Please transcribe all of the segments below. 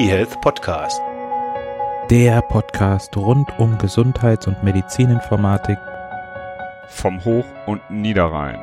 eHealth Podcast. Der Podcast rund um Gesundheits- und Medizininformatik vom Hoch- und Niederrhein.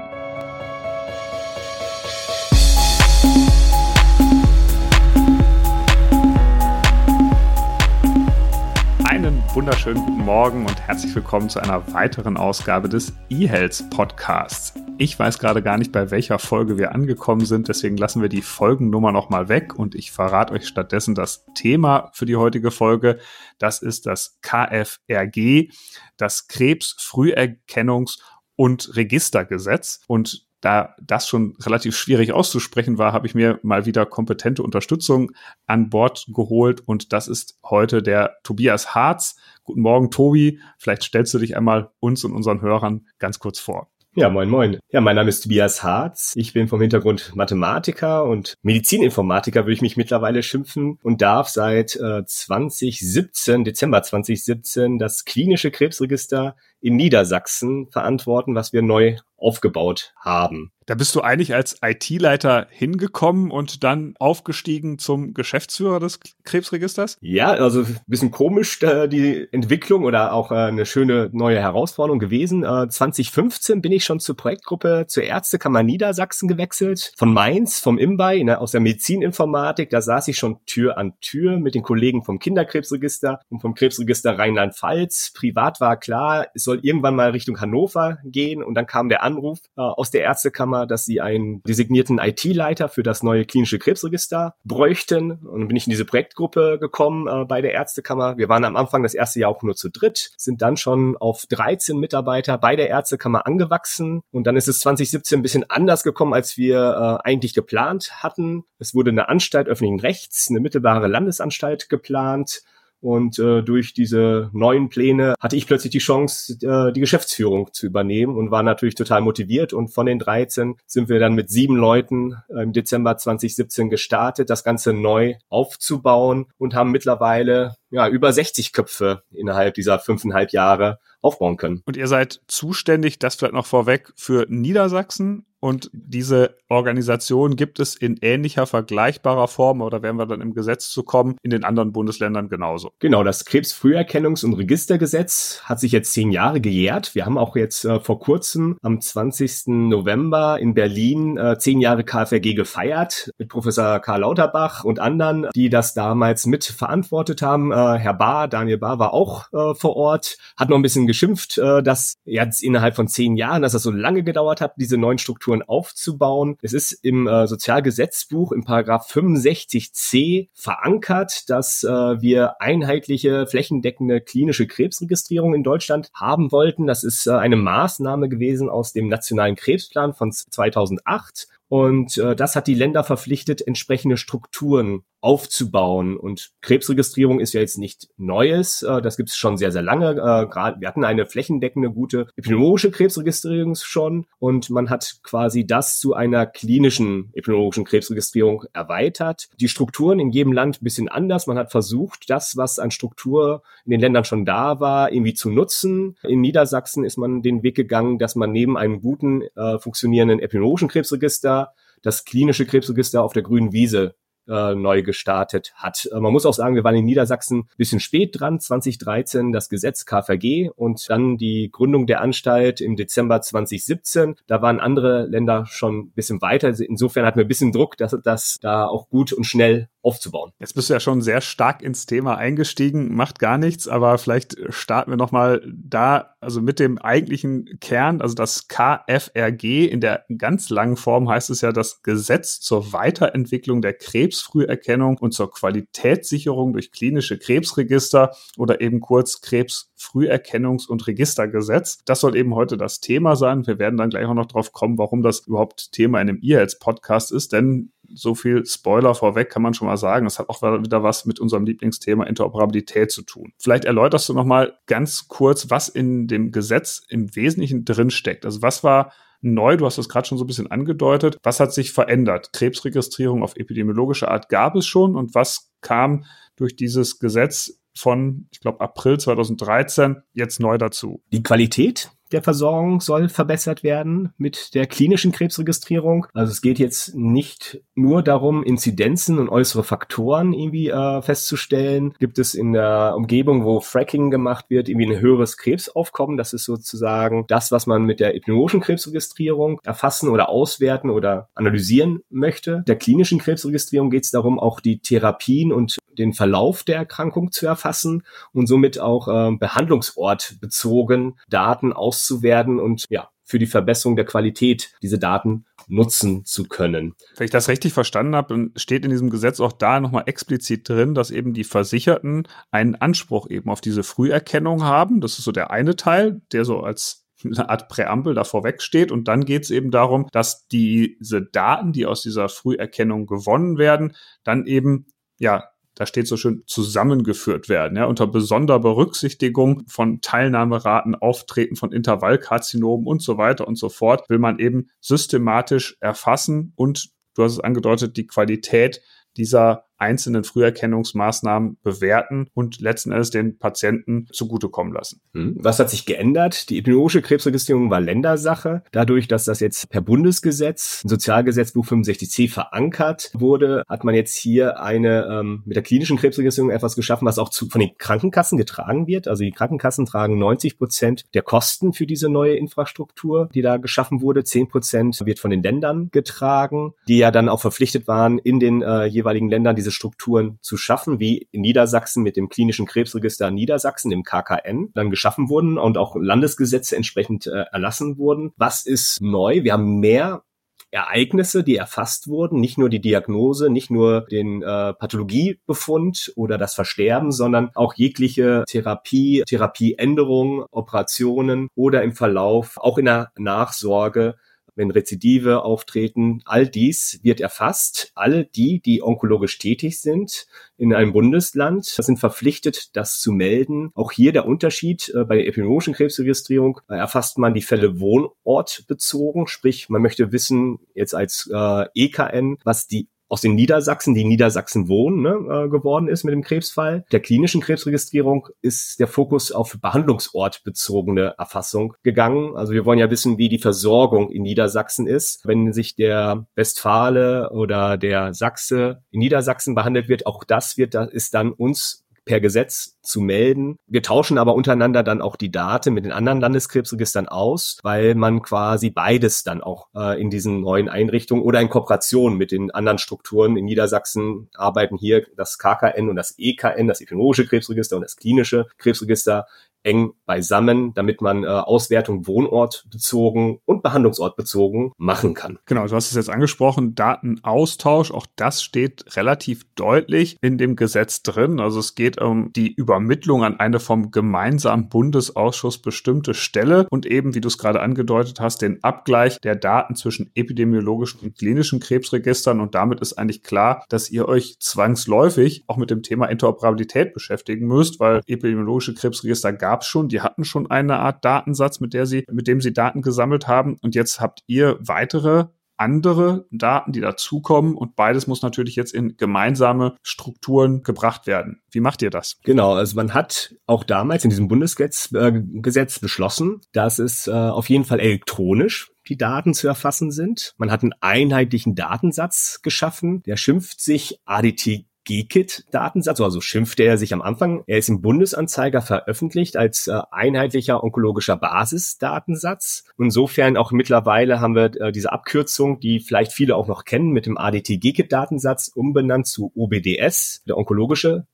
Einen wunderschönen guten Morgen und herzlich willkommen zu einer weiteren Ausgabe des eHealth Podcasts. Ich weiß gerade gar nicht, bei welcher Folge wir angekommen sind, deswegen lassen wir die Folgennummer nochmal weg und ich verrate euch stattdessen das Thema für die heutige Folge. Das ist das KFRG, das Krebsfrüherkennungs- und Registergesetz. Und da das schon relativ schwierig auszusprechen war, habe ich mir mal wieder kompetente Unterstützung an Bord geholt und das ist heute der Tobias Harz. Guten Morgen, Tobi. Vielleicht stellst du dich einmal uns und unseren Hörern ganz kurz vor. Ja, moin, moin. Ja, mein Name ist Tobias Harz. Ich bin vom Hintergrund Mathematiker und Medizininformatiker würde ich mich mittlerweile schimpfen und darf seit äh, 2017, Dezember 2017, das klinische Krebsregister in Niedersachsen verantworten, was wir neu aufgebaut haben. Da bist du eigentlich als IT-Leiter hingekommen und dann aufgestiegen zum Geschäftsführer des Krebsregisters? Ja, also ein bisschen komisch äh, die Entwicklung oder auch äh, eine schöne neue Herausforderung gewesen. Äh, 2015 bin ich schon zur Projektgruppe zur Ärztekammer Niedersachsen gewechselt. Von Mainz, vom IMBAI, ne, aus der Medizininformatik. Da saß ich schon Tür an Tür mit den Kollegen vom Kinderkrebsregister und vom Krebsregister Rheinland-Pfalz. Privat war klar, es soll irgendwann mal Richtung Hannover gehen und dann kam der Anruf äh, aus der Ärztekammer, dass sie einen designierten IT-Leiter für das neue klinische Krebsregister bräuchten. Und dann bin ich in diese Projektgruppe gekommen äh, bei der Ärztekammer. Wir waren am Anfang das erste Jahr auch nur zu dritt, sind dann schon auf 13 Mitarbeiter bei der Ärztekammer angewachsen. Und dann ist es 2017 ein bisschen anders gekommen, als wir äh, eigentlich geplant hatten. Es wurde eine Anstalt öffentlichen Rechts, eine mittelbare Landesanstalt geplant. Und äh, durch diese neuen Pläne hatte ich plötzlich die Chance, äh, die Geschäftsführung zu übernehmen und war natürlich total motiviert. Und von den 13 sind wir dann mit sieben Leuten im Dezember 2017 gestartet, das Ganze neu aufzubauen und haben mittlerweile ja, über 60 Köpfe innerhalb dieser fünfeinhalb Jahre aufbauen können. Und ihr seid zuständig, das vielleicht noch vorweg, für Niedersachsen und diese Organisation gibt es in ähnlicher, vergleichbarer Form, oder werden wir dann im Gesetz zu kommen, in den anderen Bundesländern genauso. Genau, das Krebsfrüherkennungs- und Registergesetz hat sich jetzt zehn Jahre gejährt. Wir haben auch jetzt äh, vor kurzem am 20. November in Berlin äh, zehn Jahre KfRG gefeiert mit Professor Karl Lauterbach und anderen, die das damals mit verantwortet haben. Äh, Herr Bahr, Daniel Bahr war auch äh, vor Ort, hat noch ein bisschen geschimpft, äh, dass jetzt innerhalb von zehn Jahren, dass das so lange gedauert hat, diese neuen Strukturen Strukturen aufzubauen. Es ist im äh, Sozialgesetzbuch im Paragraph 65c verankert, dass äh, wir einheitliche flächendeckende klinische Krebsregistrierung in Deutschland haben wollten. Das ist äh, eine Maßnahme gewesen aus dem Nationalen Krebsplan von 2008 und äh, das hat die Länder verpflichtet, entsprechende Strukturen aufzubauen. Und Krebsregistrierung ist ja jetzt nicht Neues. Äh, das gibt es schon sehr, sehr lange. Äh, wir hatten eine flächendeckende, gute epidemiologische Krebsregistrierung schon. Und man hat quasi das zu einer klinischen epidemiologischen Krebsregistrierung erweitert. Die Strukturen in jedem Land ein bisschen anders. Man hat versucht, das, was an Struktur in den Ländern schon da war, irgendwie zu nutzen. In Niedersachsen ist man den Weg gegangen, dass man neben einem guten, äh, funktionierenden epidemiologischen Krebsregister das klinische Krebsregister auf der grünen Wiese äh, neu gestartet hat. Äh, man muss auch sagen, wir waren in Niedersachsen ein bisschen spät dran, 2013 das Gesetz KVG und dann die Gründung der Anstalt im Dezember 2017. Da waren andere Länder schon ein bisschen weiter. Insofern hatten wir ein bisschen Druck, dass das da auch gut und schnell aufzubauen. Jetzt bist du ja schon sehr stark ins Thema eingestiegen, macht gar nichts, aber vielleicht starten wir nochmal da, also mit dem eigentlichen Kern, also das KFRG in der ganz langen Form heißt es ja das Gesetz zur Weiterentwicklung der Krebsfrüherkennung und zur Qualitätssicherung durch klinische Krebsregister oder eben kurz Krebsfrüherkennungs- und Registergesetz. Das soll eben heute das Thema sein. Wir werden dann gleich auch noch drauf kommen, warum das überhaupt Thema in dem E-Health-Podcast ist, denn so viel Spoiler vorweg kann man schon mal sagen. Das hat auch wieder was mit unserem Lieblingsthema Interoperabilität zu tun. Vielleicht erläuterst du noch mal ganz kurz, was in dem Gesetz im Wesentlichen drin steckt. Also was war neu? Du hast das gerade schon so ein bisschen angedeutet. Was hat sich verändert? Krebsregistrierung auf epidemiologische Art gab es schon und was kam durch dieses Gesetz von, ich glaube, April 2013 jetzt neu dazu. Die Qualität der Versorgung soll verbessert werden mit der klinischen Krebsregistrierung. Also es geht jetzt nicht nur darum, Inzidenzen und äußere Faktoren irgendwie äh, festzustellen. Gibt es in der Umgebung, wo Fracking gemacht wird, irgendwie ein höheres Krebsaufkommen? Das ist sozusagen das, was man mit der epidemiologischen Krebsregistrierung erfassen oder auswerten oder analysieren möchte. Der klinischen Krebsregistrierung geht es darum, auch die Therapien und den Verlauf der Erkrankung zu erfassen und somit auch äh, Behandlungsort bezogen Daten auszuwerten und ja, für die Verbesserung der Qualität diese Daten nutzen zu können. Wenn ich das richtig verstanden habe, steht in diesem Gesetz auch da nochmal explizit drin, dass eben die Versicherten einen Anspruch eben auf diese Früherkennung haben. Das ist so der eine Teil, der so als eine Art Präambel da vorweg steht. Und dann geht es eben darum, dass diese Daten, die aus dieser Früherkennung gewonnen werden, dann eben ja da steht so schön, zusammengeführt werden, ja, unter besonderer Berücksichtigung von Teilnahmeraten, Auftreten von Intervallkarzinomen und so weiter und so fort, will man eben systematisch erfassen und, du hast es angedeutet, die Qualität dieser einzelnen Früherkennungsmaßnahmen bewerten und letzten Endes den Patienten zugutekommen lassen. Hm. Was hat sich geändert? Die epidemiologische Krebsregistrierung war Ländersache. Dadurch, dass das jetzt per Bundesgesetz, Sozialgesetzbuch 65c verankert wurde, hat man jetzt hier eine ähm, mit der klinischen Krebsregistrierung etwas geschaffen, was auch zu, von den Krankenkassen getragen wird. Also die Krankenkassen tragen 90 Prozent der Kosten für diese neue Infrastruktur, die da geschaffen wurde. 10 Prozent wird von den Ländern getragen, die ja dann auch verpflichtet waren, in den äh, jeweiligen Ländern diese Strukturen zu schaffen, wie in Niedersachsen mit dem klinischen Krebsregister Niedersachsen, dem KKN, dann geschaffen wurden und auch Landesgesetze entsprechend äh, erlassen wurden. Was ist neu? Wir haben mehr Ereignisse, die erfasst wurden, nicht nur die Diagnose, nicht nur den äh, Pathologiebefund oder das Versterben, sondern auch jegliche Therapie, Therapieänderungen, Operationen oder im Verlauf, auch in der Nachsorge wenn Rezidive auftreten. All dies wird erfasst. Alle die, die onkologisch tätig sind in einem Bundesland, sind verpflichtet, das zu melden. Auch hier der Unterschied äh, bei der epidemiologischen Krebsregistrierung äh, erfasst man die Fälle wohnortbezogen, sprich man möchte wissen jetzt als äh, EKN, was die aus den Niedersachsen, die Niedersachsen wohnen, ne, äh, geworden ist mit dem Krebsfall. Der klinischen Krebsregistrierung ist der Fokus auf behandlungsortbezogene Erfassung gegangen. Also wir wollen ja wissen, wie die Versorgung in Niedersachsen ist. Wenn sich der Westfale oder der Sachse in Niedersachsen behandelt wird, auch das wird, ist dann uns per Gesetz zu melden. Wir tauschen aber untereinander dann auch die Daten mit den anderen Landeskrebsregistern aus, weil man quasi beides dann auch äh, in diesen neuen Einrichtungen oder in Kooperation mit den anderen Strukturen in Niedersachsen arbeiten hier das KKN und das EKN, das epidemiologische Krebsregister und das klinische Krebsregister eng beisammen, damit man äh, Auswertung wohnortbezogen und behandlungsortbezogen machen kann. Genau, du hast es jetzt angesprochen, Datenaustausch, auch das steht relativ deutlich in dem Gesetz drin. Also es geht um die Übermittlung an eine vom gemeinsamen Bundesausschuss bestimmte Stelle und eben, wie du es gerade angedeutet hast, den Abgleich der Daten zwischen epidemiologischen und klinischen Krebsregistern und damit ist eigentlich klar, dass ihr euch zwangsläufig auch mit dem Thema Interoperabilität beschäftigen müsst, weil epidemiologische Krebsregister gab gab es schon, die hatten schon eine Art Datensatz, mit der sie, mit dem sie Daten gesammelt haben. Und jetzt habt ihr weitere andere Daten, die dazukommen und beides muss natürlich jetzt in gemeinsame Strukturen gebracht werden. Wie macht ihr das? Genau, also man hat auch damals in diesem Bundesgesetz äh, Gesetz beschlossen, dass es äh, auf jeden Fall elektronisch die Daten zu erfassen sind. Man hat einen einheitlichen Datensatz geschaffen, der schimpft sich ADT GKIT-Datensatz, also schimpfte er sich am Anfang. Er ist im Bundesanzeiger veröffentlicht als äh, einheitlicher onkologischer Basisdatensatz. Insofern auch mittlerweile haben wir äh, diese Abkürzung, die vielleicht viele auch noch kennen, mit dem ADT-GKIT-Datensatz umbenannt zu OBDS, der onkologische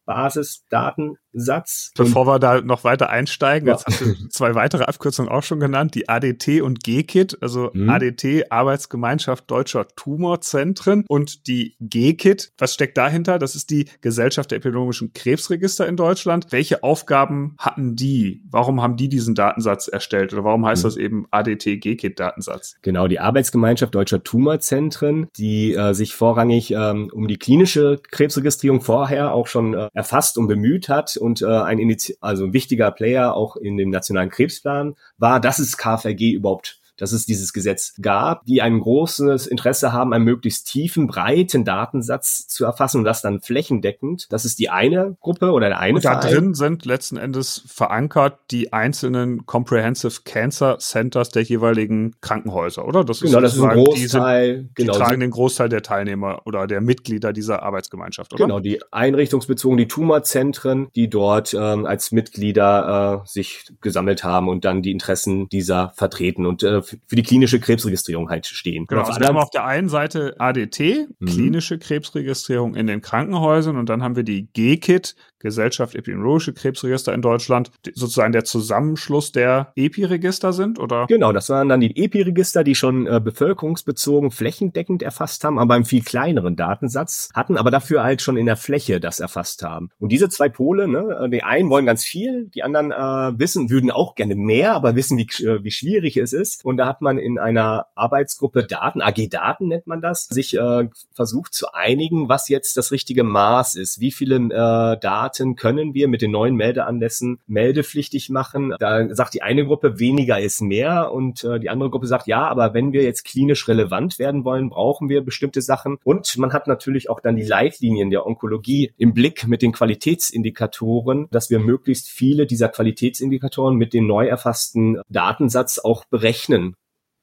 Basisdatensatz. Bevor wir da noch weiter einsteigen, ja. jetzt hast du zwei weitere Abkürzungen auch schon genannt, die ADT und GKIT, also mhm. ADT, Arbeitsgemeinschaft Deutscher Tumorzentren und die GKIT. Was steckt dahinter? Das ist die Gesellschaft der epidemiologischen Krebsregister in Deutschland. Welche Aufgaben hatten die? Warum haben die diesen Datensatz erstellt oder warum heißt mhm. das eben ADT GKIT Datensatz? Genau, die Arbeitsgemeinschaft Deutscher Tumorzentren, die äh, sich vorrangig ähm, um die klinische Krebsregistrierung vorher auch schon äh, erfasst und bemüht hat und äh, ein Initi also ein wichtiger Player auch in dem nationalen Krebsplan war, dass es KFRG überhaupt dass es dieses Gesetz gab, die ein großes Interesse haben, einen möglichst tiefen, breiten Datensatz zu erfassen und das dann flächendeckend. Das ist die eine Gruppe oder der eine und da Verein. drin sind letzten Endes verankert die einzelnen Comprehensive Cancer Centers der jeweiligen Krankenhäuser, oder? Das ist genau, das ist ein Großteil. Die, sind, genau, die tragen den Großteil der Teilnehmer oder der Mitglieder dieser Arbeitsgemeinschaft, oder? Genau, die einrichtungsbezogen, die Tumorzentren, die dort ähm, als Mitglieder äh, sich gesammelt haben und dann die Interessen dieser vertreten und äh, für die klinische Krebsregistrierung halt stehen. Genau, also wir haben auf der einen Seite ADT, mhm. klinische Krebsregistrierung in den Krankenhäusern und dann haben wir die GKIT, Gesellschaft Epidemiologische Krebsregister in Deutschland sozusagen der Zusammenschluss der EPI-Register sind, oder? Genau, das waren dann die EPI-Register, die schon äh, bevölkerungsbezogen flächendeckend erfasst haben, aber einen viel kleineren Datensatz hatten, aber dafür halt schon in der Fläche das erfasst haben. Und diese zwei Pole, ne, die einen wollen ganz viel, die anderen äh, wissen, würden auch gerne mehr, aber wissen, wie, äh, wie schwierig es ist. Und da hat man in einer Arbeitsgruppe Daten, AG Daten nennt man das, sich äh, versucht zu einigen, was jetzt das richtige Maß ist, wie viele äh, Daten Daten können wir mit den neuen Meldeanlässen meldepflichtig machen. Da sagt die eine Gruppe, weniger ist mehr und äh, die andere Gruppe sagt, ja, aber wenn wir jetzt klinisch relevant werden wollen, brauchen wir bestimmte Sachen. Und man hat natürlich auch dann die Leitlinien der Onkologie im Blick mit den Qualitätsindikatoren, dass wir möglichst viele dieser Qualitätsindikatoren mit dem neu erfassten Datensatz auch berechnen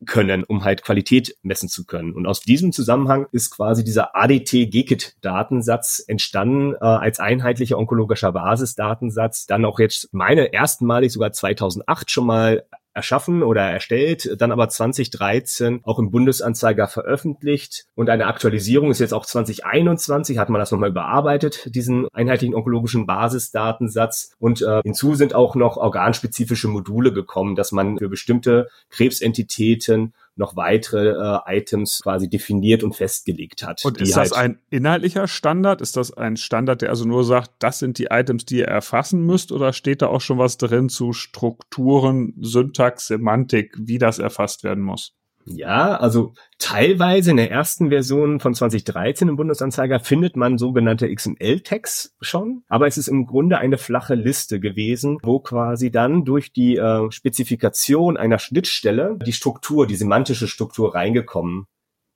können, um halt Qualität messen zu können. Und aus diesem Zusammenhang ist quasi dieser ADT-GKIT-Datensatz entstanden äh, als einheitlicher onkologischer Basisdatensatz. Dann auch jetzt meine erstmalig sogar 2008 schon mal erschaffen oder erstellt, dann aber 2013 auch im Bundesanzeiger veröffentlicht. Und eine Aktualisierung ist jetzt auch 2021, hat man das nochmal überarbeitet, diesen einheitlichen onkologischen Basisdatensatz. Und äh, hinzu sind auch noch organspezifische Module gekommen, dass man für bestimmte Krebsentitäten noch weitere äh, Items quasi definiert und festgelegt hat. Und ist das halt ein inhaltlicher Standard? Ist das ein Standard, der also nur sagt, das sind die Items, die ihr erfassen müsst? Oder steht da auch schon was drin zu Strukturen, Syntax, Semantik, wie das erfasst werden muss? Ja, also teilweise in der ersten Version von 2013 im Bundesanzeiger findet man sogenannte XML-Tags schon, aber es ist im Grunde eine flache Liste gewesen, wo quasi dann durch die äh, Spezifikation einer Schnittstelle die Struktur, die semantische Struktur reingekommen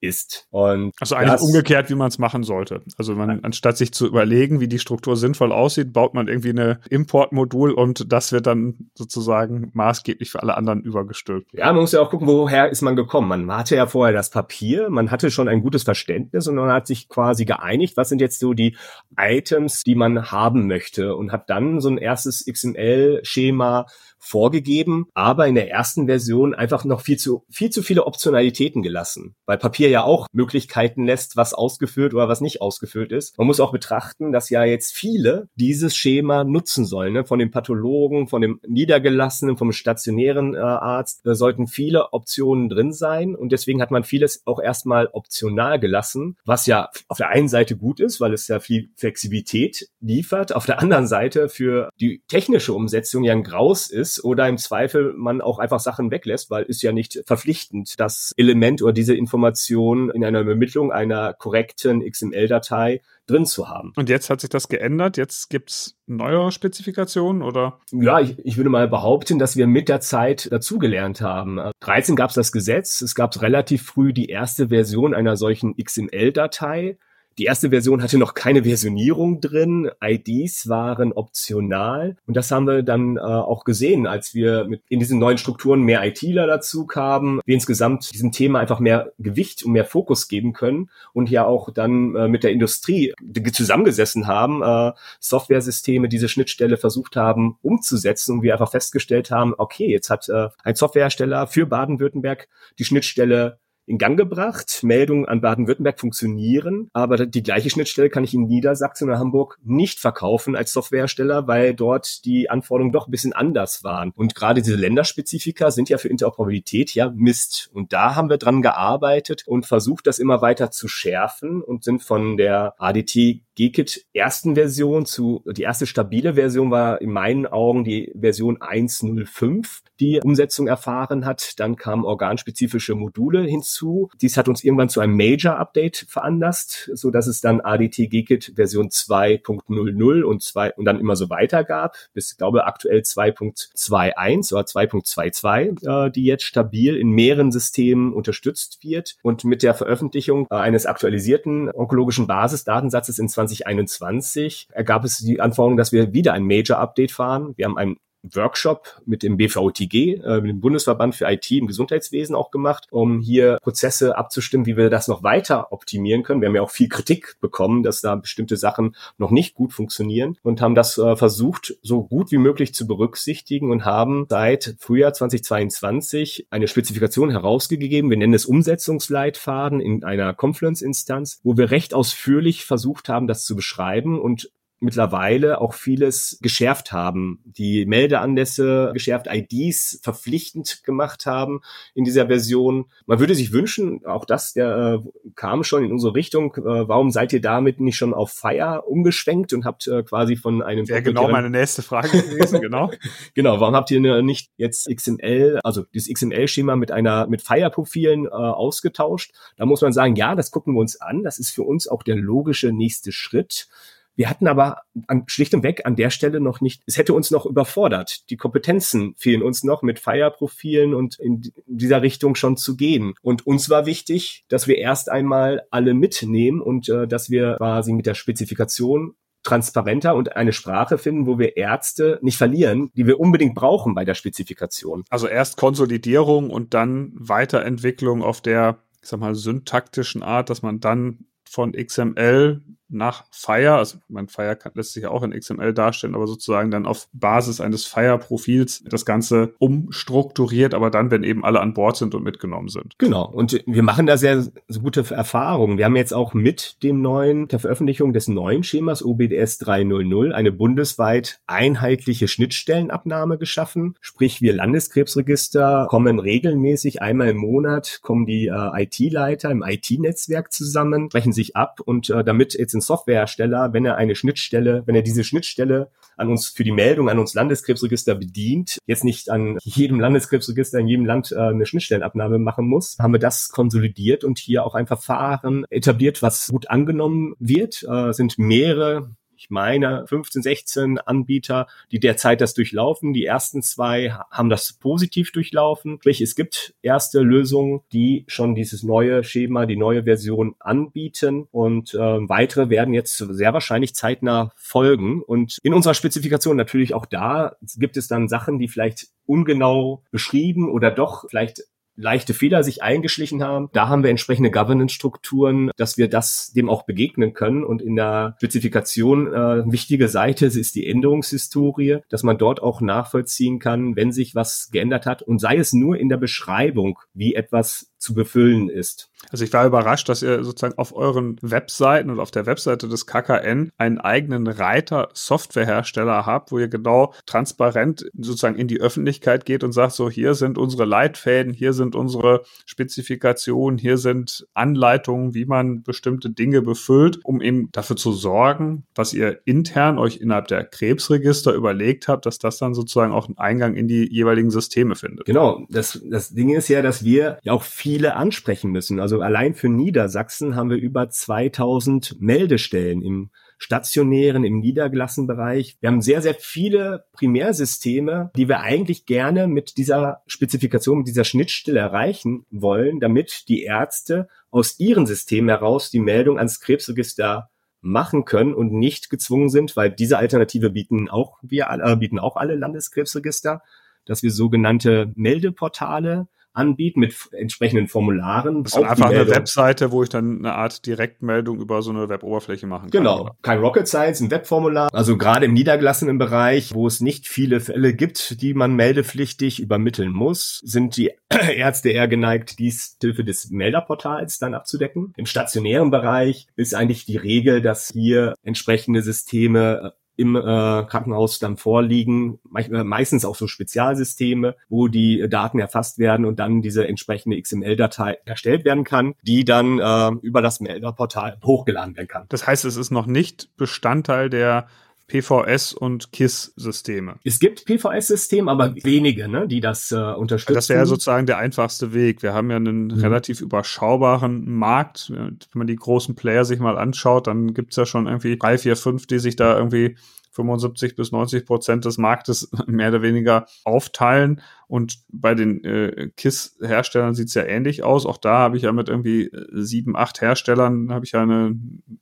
ist. Und also eigentlich umgekehrt, wie man es machen sollte. Also man, anstatt sich zu überlegen, wie die Struktur sinnvoll aussieht, baut man irgendwie eine Importmodul und das wird dann sozusagen maßgeblich für alle anderen übergestülpt. Ja, man muss ja auch gucken, woher ist man gekommen. Man hatte ja vorher das Papier, man hatte schon ein gutes Verständnis und man hat sich quasi geeinigt, was sind jetzt so die Items, die man haben möchte und hat dann so ein erstes XML-Schema vorgegeben, aber in der ersten Version einfach noch viel zu, viel zu viele Optionalitäten gelassen, weil Papier ja auch Möglichkeiten lässt, was ausgeführt oder was nicht ausgeführt ist. Man muss auch betrachten, dass ja jetzt viele dieses Schema nutzen sollen, ne? von dem Pathologen, von dem Niedergelassenen, vom stationären äh, Arzt, da sollten viele Optionen drin sein und deswegen hat man vieles auch erstmal optional gelassen, was ja auf der einen Seite gut ist, weil es ja viel Flexibilität liefert, auf der anderen Seite für die technische Umsetzung ja ein Graus ist, oder im Zweifel man auch einfach Sachen weglässt, weil ist ja nicht verpflichtend, das Element oder diese Information in einer Übermittlung einer korrekten XML-Datei drin zu haben. Und jetzt hat sich das geändert? Jetzt gibt's neue Spezifikationen oder? Ja, ich, ich würde mal behaupten, dass wir mit der Zeit dazugelernt haben. 13 gab es das Gesetz, es gab relativ früh die erste Version einer solchen XML-Datei. Die erste Version hatte noch keine Versionierung drin. IDs waren optional. Und das haben wir dann äh, auch gesehen, als wir mit in diesen neuen Strukturen mehr ITler dazu kamen, wir insgesamt diesem Thema einfach mehr Gewicht und mehr Fokus geben können und ja auch dann äh, mit der Industrie zusammengesessen haben, äh, Softwaresysteme, diese Schnittstelle versucht haben umzusetzen und wir einfach festgestellt haben, okay, jetzt hat äh, ein Softwarehersteller für Baden-Württemberg die Schnittstelle in Gang gebracht. Meldungen an Baden-Württemberg funktionieren, aber die gleiche Schnittstelle kann ich in Niedersachsen oder Hamburg nicht verkaufen als Softwarehersteller, weil dort die Anforderungen doch ein bisschen anders waren. Und gerade diese Länderspezifika sind ja für Interoperabilität ja Mist. Und da haben wir dran gearbeitet und versucht, das immer weiter zu schärfen und sind von der ADT GKIT ersten Version zu, die erste stabile Version war in meinen Augen die Version 1.05, die Umsetzung erfahren hat. Dann kamen organspezifische Module hinzu. Dies hat uns irgendwann zu einem Major-Update veranlasst, so dass es dann ADT GKIT Version 2.00 und 2 und dann immer so weiter gab, bis, ich glaube, aktuell 2.21 oder 2.22, äh, die jetzt stabil in mehreren Systemen unterstützt wird. Und mit der Veröffentlichung äh, eines aktualisierten onkologischen Basisdatensatzes in 2021 ergab es die Anforderung, dass wir wieder ein Major-Update fahren. Wir haben ein Workshop mit dem BVTG, äh, mit dem Bundesverband für IT im Gesundheitswesen auch gemacht, um hier Prozesse abzustimmen, wie wir das noch weiter optimieren können. Wir haben ja auch viel Kritik bekommen, dass da bestimmte Sachen noch nicht gut funktionieren und haben das äh, versucht, so gut wie möglich zu berücksichtigen und haben seit Frühjahr 2022 eine Spezifikation herausgegeben. Wir nennen es Umsetzungsleitfaden in einer Confluence-Instanz, wo wir recht ausführlich versucht haben, das zu beschreiben und mittlerweile auch vieles geschärft haben, die Meldeanlässe geschärft, IDs verpflichtend gemacht haben in dieser Version. Man würde sich wünschen, auch das der äh, kam schon in unsere Richtung, äh, warum seid ihr damit nicht schon auf Fire umgeschwenkt und habt äh, quasi von einem Wäre genau meine nächste Frage gewesen, genau. genau, warum habt ihr nicht jetzt XML, also dieses XML-Schema mit einer mit Fire-Profilen äh, ausgetauscht? Da muss man sagen, ja, das gucken wir uns an, das ist für uns auch der logische nächste Schritt. Wir hatten aber an, schlicht und weg an der Stelle noch nicht, es hätte uns noch überfordert. Die Kompetenzen fehlen uns noch mit Fire-Profilen und in dieser Richtung schon zu gehen. Und uns war wichtig, dass wir erst einmal alle mitnehmen und äh, dass wir quasi mit der Spezifikation transparenter und eine Sprache finden, wo wir Ärzte nicht verlieren, die wir unbedingt brauchen bei der Spezifikation. Also erst Konsolidierung und dann Weiterentwicklung auf der, ich sag mal, syntaktischen Art, dass man dann von XML nach Fire, also mein Fire kann, lässt sich ja auch in XML darstellen, aber sozusagen dann auf Basis eines Fire-Profils das Ganze umstrukturiert, aber dann, wenn eben alle an Bord sind und mitgenommen sind. Genau. Und wir machen da sehr, sehr gute Erfahrungen. Wir haben jetzt auch mit dem neuen, der Veröffentlichung des neuen Schemas OBDS 3.0.0 eine bundesweit einheitliche Schnittstellenabnahme geschaffen. Sprich, wir Landeskrebsregister kommen regelmäßig einmal im Monat, kommen die äh, IT-Leiter im IT-Netzwerk zusammen, sprechen sich ab und äh, damit jetzt ein Softwarehersteller, wenn er eine Schnittstelle, wenn er diese Schnittstelle an uns für die Meldung an uns Landeskrebsregister bedient, jetzt nicht an jedem Landeskrebsregister in jedem Land äh, eine Schnittstellenabnahme machen muss, haben wir das konsolidiert und hier auch ein Verfahren etabliert, was gut angenommen wird. Äh, sind mehrere ich meine 15, 16 Anbieter, die derzeit das durchlaufen. Die ersten zwei haben das positiv durchlaufen. Sprich, es gibt erste Lösungen, die schon dieses neue Schema, die neue Version anbieten und äh, weitere werden jetzt sehr wahrscheinlich zeitnah folgen. Und in unserer Spezifikation natürlich auch da gibt es dann Sachen, die vielleicht ungenau beschrieben oder doch vielleicht leichte Fehler sich eingeschlichen haben. Da haben wir entsprechende Governance-Strukturen, dass wir das dem auch begegnen können. Und in der Spezifikation äh, wichtige Seite ist die Änderungshistorie, dass man dort auch nachvollziehen kann, wenn sich was geändert hat und sei es nur in der Beschreibung, wie etwas zu befüllen ist. Also ich war überrascht, dass ihr sozusagen auf euren Webseiten und auf der Webseite des KKN einen eigenen Reiter Softwarehersteller habt, wo ihr genau transparent sozusagen in die Öffentlichkeit geht und sagt, so hier sind unsere Leitfäden, hier sind unsere Spezifikationen, hier sind Anleitungen, wie man bestimmte Dinge befüllt, um eben dafür zu sorgen, dass ihr intern euch innerhalb der Krebsregister überlegt habt, dass das dann sozusagen auch einen Eingang in die jeweiligen Systeme findet. Genau, das, das Ding ist ja, dass wir ja auch viel viele ansprechen müssen. Also allein für Niedersachsen haben wir über 2000 Meldestellen im stationären, im niedergelassenen Bereich. Wir haben sehr, sehr viele Primärsysteme, die wir eigentlich gerne mit dieser Spezifikation, mit dieser Schnittstelle erreichen wollen, damit die Ärzte aus ihren Systemen heraus die Meldung ans Krebsregister machen können und nicht gezwungen sind, weil diese Alternative bieten auch wir äh, bieten auch alle Landeskrebsregister, dass wir sogenannte Meldeportale anbieten mit entsprechenden Formularen. Das ist einfach eine Webseite, wo ich dann eine Art Direktmeldung über so eine Web-Oberfläche machen kann. Genau, kein Rocket Science, ein Webformular. Also gerade im niedergelassenen Bereich, wo es nicht viele Fälle gibt, die man meldepflichtig übermitteln muss, sind die Ärzte eher geneigt, dies Hilfe des Melderportals dann abzudecken. Im stationären Bereich ist eigentlich die Regel, dass hier entsprechende Systeme im äh, Krankenhaus dann vorliegen, me meistens auch so Spezialsysteme, wo die Daten erfasst werden und dann diese entsprechende XML-Datei erstellt werden kann, die dann äh, über das Melderportal hochgeladen werden kann. Das heißt, es ist noch nicht Bestandteil der PVS und KISS-Systeme. Es gibt PVS-Systeme, aber wenige, ne, die das äh, unterstützen. Das wäre sozusagen der einfachste Weg. Wir haben ja einen mhm. relativ überschaubaren Markt. Wenn man die großen Player sich mal anschaut, dann gibt's ja schon irgendwie drei, vier, fünf, die sich da irgendwie 75 bis 90 Prozent des Marktes mehr oder weniger aufteilen. Und bei den äh, KISS-Herstellern sieht's ja ähnlich aus. Auch da habe ich ja mit irgendwie äh, sieben, acht Herstellern habe ich ja eine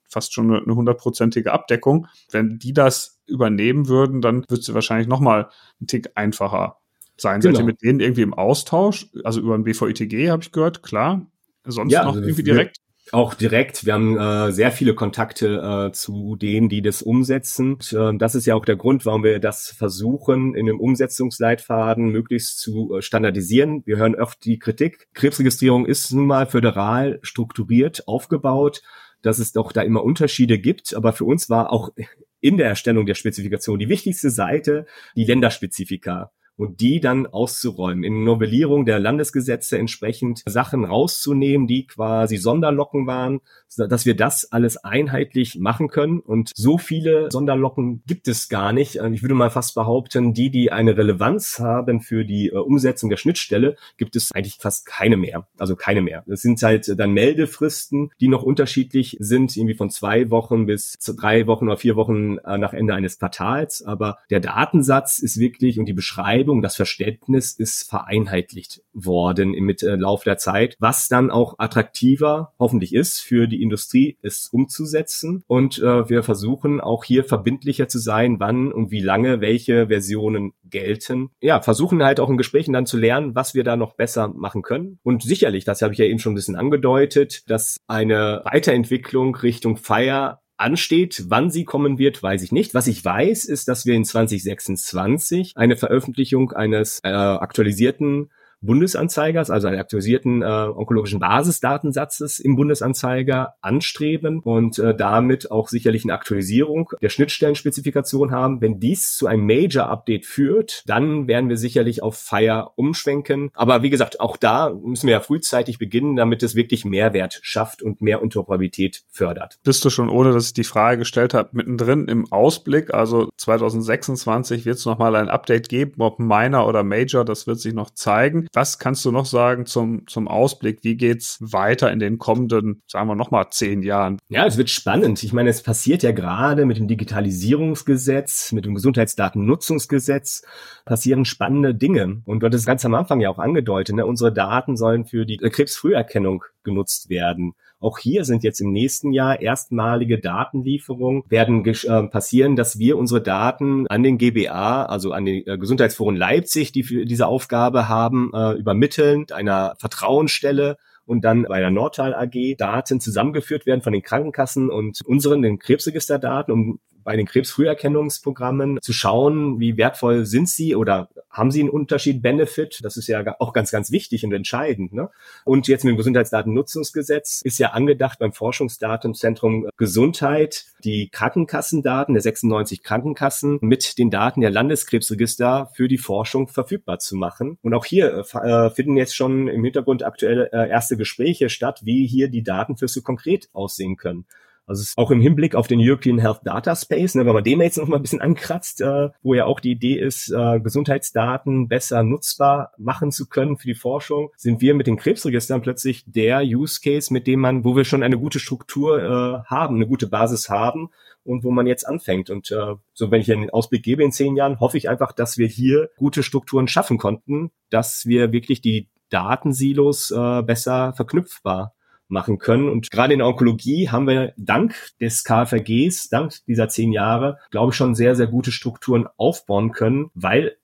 fast schon eine hundertprozentige Abdeckung. Wenn die das übernehmen würden, dann wird es wahrscheinlich noch mal ein Tick einfacher sein. Genau. Seid ihr mit denen irgendwie im Austausch? Also über ein BVITG habe ich gehört, klar. Sonst ja, noch also irgendwie direkt? Auch direkt. Wir haben äh, sehr viele Kontakte äh, zu denen, die das umsetzen. Und, äh, das ist ja auch der Grund, warum wir das versuchen, in dem Umsetzungsleitfaden möglichst zu äh, standardisieren. Wir hören oft die Kritik. Krebsregistrierung ist nun mal föderal strukturiert aufgebaut, dass es doch da immer Unterschiede gibt. Aber für uns war auch in der Erstellung der Spezifikation die wichtigste Seite die Länderspezifika und die dann auszuräumen, in Novellierung der Landesgesetze entsprechend Sachen rauszunehmen, die quasi Sonderlocken waren, dass wir das alles einheitlich machen können. Und so viele Sonderlocken gibt es gar nicht. Ich würde mal fast behaupten, die, die eine Relevanz haben für die äh, Umsetzung der Schnittstelle, gibt es eigentlich fast keine mehr. Also keine mehr. Es sind halt dann Meldefristen, die noch unterschiedlich sind, irgendwie von zwei Wochen bis drei Wochen oder vier Wochen äh, nach Ende eines Quartals. Aber der Datensatz ist wirklich und die Beschreibung Beschreibung, das Verständnis ist vereinheitlicht worden mit äh, Lauf der Zeit, was dann auch attraktiver hoffentlich ist für die Industrie, es umzusetzen. Und äh, wir versuchen auch hier verbindlicher zu sein, wann und wie lange welche Versionen gelten. Ja, versuchen halt auch in Gesprächen dann zu lernen, was wir da noch besser machen können. Und sicherlich, das habe ich ja eben schon ein bisschen angedeutet, dass eine Weiterentwicklung Richtung Fire ansteht. Wann sie kommen wird, weiß ich nicht. Was ich weiß, ist, dass wir in 2026 eine Veröffentlichung eines äh, aktualisierten Bundesanzeigers, also einen aktualisierten äh, onkologischen Basisdatensatzes im Bundesanzeiger anstreben und äh, damit auch sicherlich eine Aktualisierung der Schnittstellenspezifikation haben. Wenn dies zu einem Major-Update führt, dann werden wir sicherlich auf Fire umschwenken. Aber wie gesagt, auch da müssen wir ja frühzeitig beginnen, damit es wirklich Mehrwert schafft und mehr Interoperabilität fördert. Bist du schon, ohne dass ich die Frage gestellt habe, mittendrin im Ausblick? Also 2026 wird es nochmal ein Update geben, ob Minor oder Major, das wird sich noch zeigen. Was kannst du noch sagen zum, zum Ausblick? Wie geht's weiter in den kommenden, sagen wir nochmal, zehn Jahren? Ja, es wird spannend. Ich meine, es passiert ja gerade mit dem Digitalisierungsgesetz, mit dem Gesundheitsdatennutzungsgesetz passieren spannende Dinge. Und du hattest ganz am Anfang ja auch angedeutet, ne? unsere Daten sollen für die Krebsfrüherkennung genutzt werden. Auch hier sind jetzt im nächsten Jahr erstmalige Datenlieferungen werden äh, passieren, dass wir unsere Daten an den GBA, also an den äh, Gesundheitsforen Leipzig, die für diese Aufgabe haben, äh, übermitteln, einer Vertrauensstelle und dann bei der Nordtal AG Daten zusammengeführt werden von den Krankenkassen und unseren, den Krebsregisterdaten, um bei den Krebsfrüherkennungsprogrammen zu schauen, wie wertvoll sind sie oder haben sie einen Unterschied, Benefit? Das ist ja auch ganz, ganz wichtig und entscheidend. Ne? Und jetzt mit dem Gesundheitsdatennutzungsgesetz ist ja angedacht beim Forschungsdatenzentrum Gesundheit die Krankenkassendaten der 96 Krankenkassen mit den Daten der Landeskrebsregister für die Forschung verfügbar zu machen. Und auch hier äh, finden jetzt schon im Hintergrund aktuelle äh, erste Gespräche statt, wie hier die Datenflüsse konkret aussehen können. Also auch im Hinblick auf den European Health Data Space, ne, wenn man den jetzt noch mal ein bisschen ankratzt, äh, wo ja auch die Idee ist, äh, Gesundheitsdaten besser nutzbar machen zu können für die Forschung, sind wir mit den Krebsregistern plötzlich der Use Case, mit dem man, wo wir schon eine gute Struktur äh, haben, eine gute Basis haben und wo man jetzt anfängt. Und äh, so, wenn ich einen Ausblick gebe in zehn Jahren, hoffe ich einfach, dass wir hier gute Strukturen schaffen konnten, dass wir wirklich die Datensilos äh, besser verknüpfbar machen können. Und gerade in der Onkologie haben wir dank des KFRGs, dank dieser zehn Jahre, glaube ich, schon sehr, sehr gute Strukturen aufbauen können, weil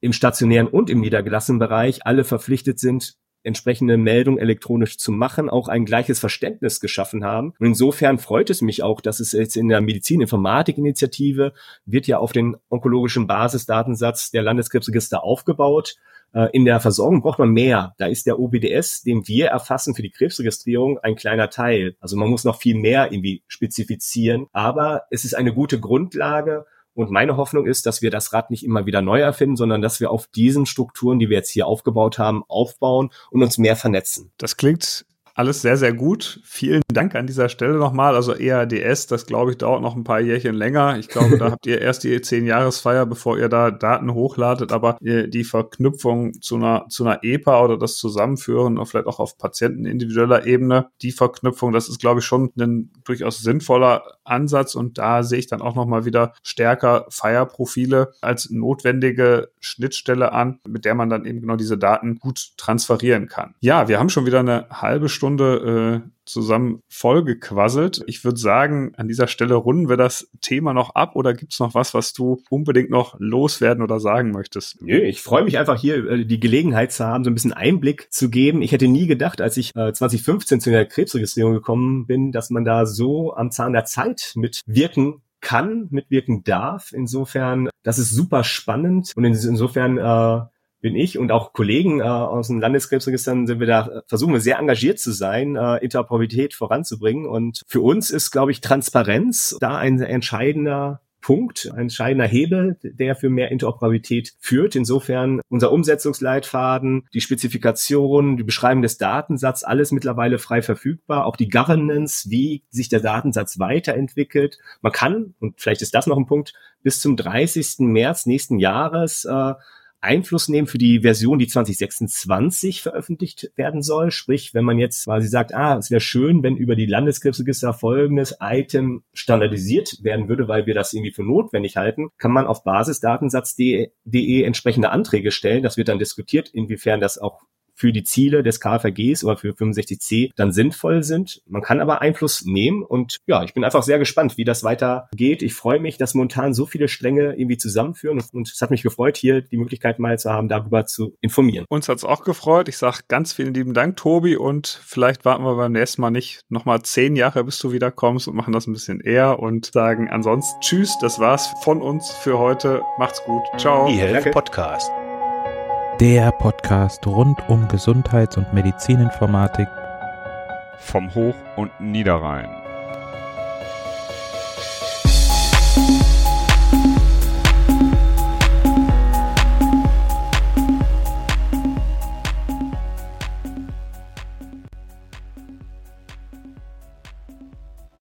im stationären und im niedergelassenen Bereich alle verpflichtet sind, entsprechende Meldung elektronisch zu machen, auch ein gleiches Verständnis geschaffen haben. Und insofern freut es mich auch, dass es jetzt in der Medizininformatik-Initiative wird ja auf den onkologischen Basisdatensatz der Landeskrebsregister aufgebaut. Äh, in der Versorgung braucht man mehr. Da ist der OBDS, den wir erfassen für die Krebsregistrierung, ein kleiner Teil. Also man muss noch viel mehr irgendwie spezifizieren. Aber es ist eine gute Grundlage, Und meine Hoffnung ist, dass wir das Rad nicht immer wieder neu erfinden, sondern dass wir auf diesen Strukturen, die wir jetzt hier aufgebaut haben, aufbauen und uns mehr vernetzen. Das klingt alles sehr, sehr gut. Vielen Dank an dieser Stelle nochmal. Also EADS, das glaube ich, dauert noch ein paar Jährchen länger. Ich glaube, da habt ihr erst die 10-Jahresfeier, bevor ihr da Daten hochladet. Aber die Verknüpfung zu einer, zu einer EPA oder das Zusammenführen, vielleicht auch auf patientenindividueller Ebene, die Verknüpfung, das ist, glaube ich, schon ein durchaus sinnvoller Ansatz. Und da sehe ich dann auch nochmal wieder stärker Feierprofile als notwendige Schnittstelle an, mit der man dann eben genau diese Daten gut transferieren kann. Ja, wir haben schon wieder eine halbe Stunde Stunde äh, zusammen vollgequasselt. Ich würde sagen, an dieser Stelle runden wir das Thema noch ab oder gibt es noch was, was du unbedingt noch loswerden oder sagen möchtest? Nö, ich freue mich einfach hier äh, die Gelegenheit zu haben, so ein bisschen Einblick zu geben. Ich hätte nie gedacht, als ich äh, 2015 zu der Krebsregistrierung gekommen bin, dass man da so am Zahn der Zeit mitwirken kann, mitwirken darf. Insofern, das ist super spannend und insofern äh, bin ich und auch Kollegen äh, aus den Landeskrebsregistern sind wir da, versuchen wir sehr engagiert zu sein, äh, Interoperabilität voranzubringen. Und für uns ist, glaube ich, Transparenz da ein entscheidender Punkt, ein entscheidender Hebel, der für mehr Interoperabilität führt. Insofern unser Umsetzungsleitfaden, die Spezifikation, die Beschreibung des Datensatzes, alles mittlerweile frei verfügbar. Auch die Governance, wie sich der Datensatz weiterentwickelt. Man kann, und vielleicht ist das noch ein Punkt, bis zum 30. März nächsten Jahres äh, Einfluss nehmen für die Version, die 2026 veröffentlicht werden soll. Sprich, wenn man jetzt quasi sagt, ah, es wäre schön, wenn über die Landeskrebsregister folgendes Item standardisiert werden würde, weil wir das irgendwie für notwendig halten, kann man auf Basis datensatz.de entsprechende Anträge stellen. Das wird dann diskutiert, inwiefern das auch für die Ziele des KFRGs oder für 65c dann sinnvoll sind. Man kann aber Einfluss nehmen und ja, ich bin einfach sehr gespannt, wie das weitergeht. Ich freue mich, dass momentan so viele Stränge irgendwie zusammenführen und es hat mich gefreut, hier die Möglichkeit mal zu haben, darüber zu informieren. Uns hat es auch gefreut. Ich sage ganz vielen lieben Dank, Tobi, und vielleicht warten wir beim nächsten Mal nicht nochmal zehn Jahre, bis du wiederkommst und machen das ein bisschen eher und sagen ansonsten Tschüss, das war's von uns für heute. Macht's gut. Ciao. E-Health Podcast der Podcast rund um Gesundheits- und Medizininformatik vom Hoch- und Niederrhein.